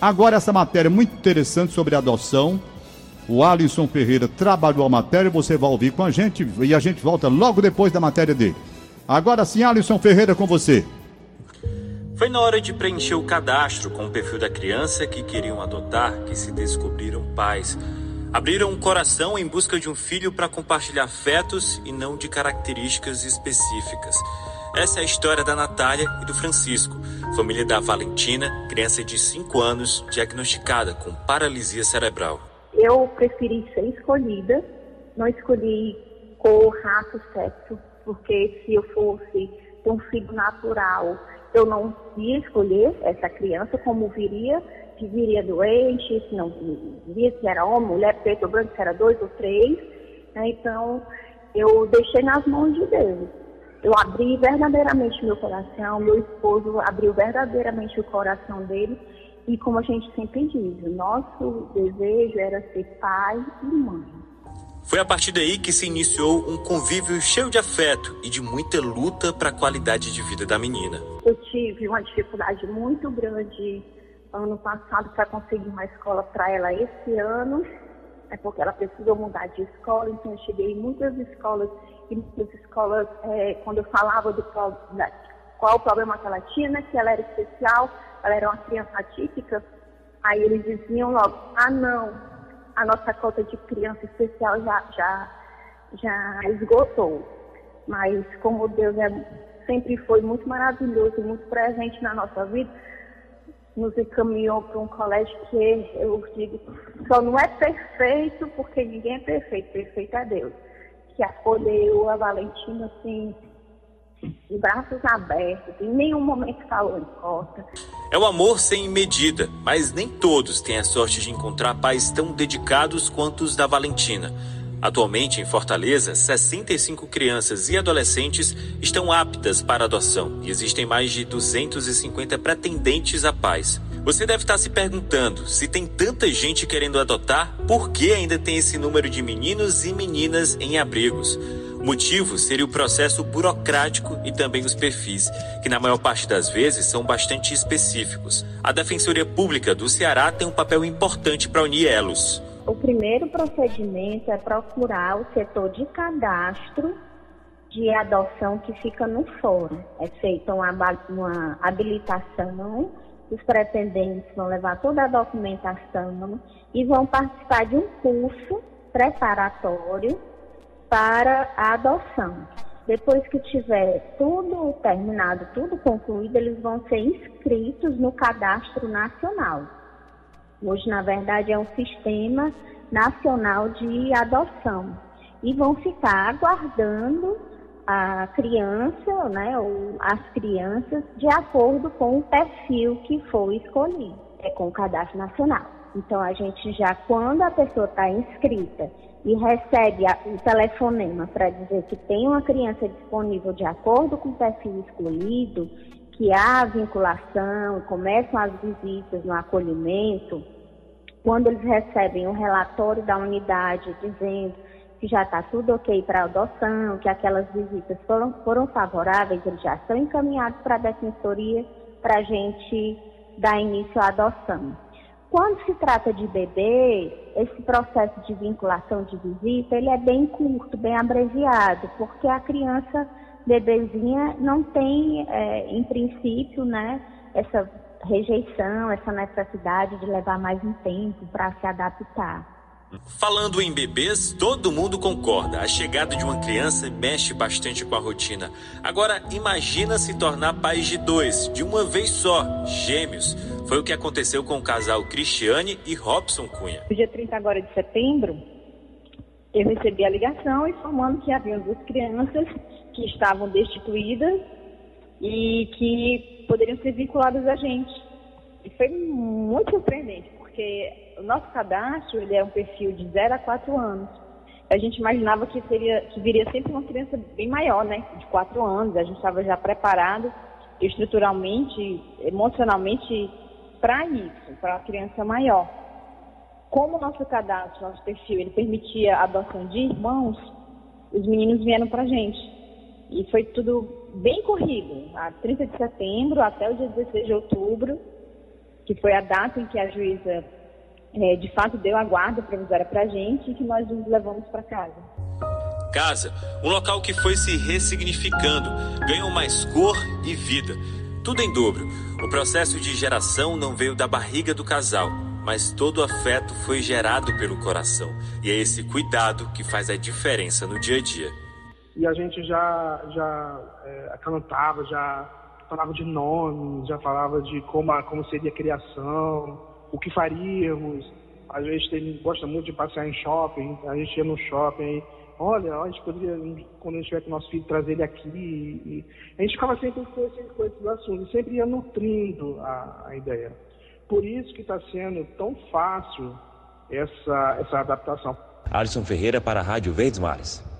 Agora, essa matéria muito interessante sobre adoção. O Alisson Ferreira trabalhou a matéria, você vai ouvir com a gente e a gente volta logo depois da matéria dele. Agora sim, Alisson Ferreira com você. Foi na hora de preencher o cadastro com o perfil da criança que queriam adotar que se descobriram pais. Abriram um coração em busca de um filho para compartilhar afetos e não de características específicas. Essa é a história da Natália e do Francisco, família da Valentina, criança de 5 anos, diagnosticada com paralisia cerebral. Eu preferi ser escolhida, não escolhi cor, raça, sexo, porque se eu fosse ter um filho natural, eu não ia escolher essa criança como viria, se viria doente, se não viria se era homem, mulher, preto ou branco, se era dois ou três. Né? Então, eu deixei nas mãos de Deus. Eu abri verdadeiramente meu coração, meu esposo abriu verdadeiramente o coração dele. E como a gente sempre diz, o nosso desejo era ser pai e mãe. Foi a partir daí que se iniciou um convívio cheio de afeto e de muita luta para a qualidade de vida da menina. Eu tive uma dificuldade muito grande ano passado para conseguir uma escola para ela esse ano, é porque ela precisou mudar de escola, então eu cheguei em muitas escolas e muitas escolas, é, quando eu falava do qual o problema que ela tinha, né, que ela era especial, ela era uma criança atípica, aí eles diziam logo, ah não, a nossa cota de criança especial já, já, já esgotou. Mas como Deus é, sempre foi muito maravilhoso, muito presente na nossa vida, nos encaminhou para um colégio que eu digo, só não é perfeito porque ninguém é perfeito, perfeito é Deus. Que acolheu a Valentina assim, de braços abertos, em nenhum momento falou em cota. É o amor sem medida, mas nem todos têm a sorte de encontrar pais tão dedicados quanto os da Valentina. Atualmente, em Fortaleza, 65 crianças e adolescentes estão aptas para adoção e existem mais de 250 pretendentes a pais. Você deve estar se perguntando: se tem tanta gente querendo adotar, por que ainda tem esse número de meninos e meninas em abrigos? O motivo seria o processo burocrático e também os perfis, que na maior parte das vezes são bastante específicos. A Defensoria Pública do Ceará tem um papel importante para unir elos. O primeiro procedimento é procurar o setor de cadastro de adoção que fica no fórum. É feita uma, uma habilitação, os pretendentes vão levar toda a documentação e vão participar de um curso preparatório para a adoção. Depois que tiver tudo terminado, tudo concluído, eles vão ser inscritos no cadastro nacional. Hoje, na verdade, é um sistema nacional de adoção. E vão ficar aguardando a criança, né, ou as crianças, de acordo com o perfil que foi escolhido, é com o cadastro nacional. Então, a gente já, quando a pessoa está inscrita e recebe o telefonema para dizer que tem uma criança disponível de acordo com o perfil escolhido, que há vinculação, começam as visitas no acolhimento, quando eles recebem um relatório da unidade dizendo que já está tudo ok para adoção, que aquelas visitas foram, foram favoráveis, eles já estão encaminhados para a defensoria para a gente dar início à adoção. Quando se trata de bebê, esse processo de vinculação de visita, ele é bem curto, bem abreviado, porque a criança bebezinha não tem, é, em princípio, né, essa rejeição, essa necessidade de levar mais um tempo para se adaptar. Falando em bebês, todo mundo concorda. A chegada de uma criança mexe bastante com a rotina. Agora, imagina se tornar pai de dois, de uma vez só, gêmeos. Foi o que aconteceu com o casal Cristiane e Robson Cunha. No dia 30 agora de setembro, eu recebi a ligação informando que haviam duas crianças que estavam destituídas e que poderiam ser vinculadas a gente. E foi muito surpreendente, porque o nosso cadastro ele é um perfil de 0 a 4 anos. A gente imaginava que, seria, que viria sempre uma criança bem maior, né? De 4 anos. A gente estava já preparado estruturalmente, emocionalmente para isso, para a criança maior. Como o nosso cadastro, nosso perfil, ele permitia a adoção de irmãos, os meninos vieram para a gente. E foi tudo bem corrido, a 30 de setembro até o dia 16 de outubro. que foi a data em que a juíza é, de fato deu a guarda provisória para a gente e que nós nos levamos para casa. Casa, um local que foi se ressignificando, ganhou mais cor e vida. Tudo em dobro. O processo de geração não veio da barriga do casal, mas todo afeto foi gerado pelo coração. E é esse cuidado que faz a diferença no dia a dia. E a gente já, já é, cantava, já falava de nomes, já falava de como, como seria a criação, o que faríamos. Às vezes ele gosta muito de passear em shopping, a gente ia no shopping, olha, a gente poderia, quando a gente tiver com o nosso filho, trazer ele aqui. E, a gente ficava sempre com, esse, com esses assuntos, sempre ia nutrindo a, a ideia. Por isso que está sendo tão fácil essa, essa adaptação. Alisson Ferreira para a Rádio Verdes Mares.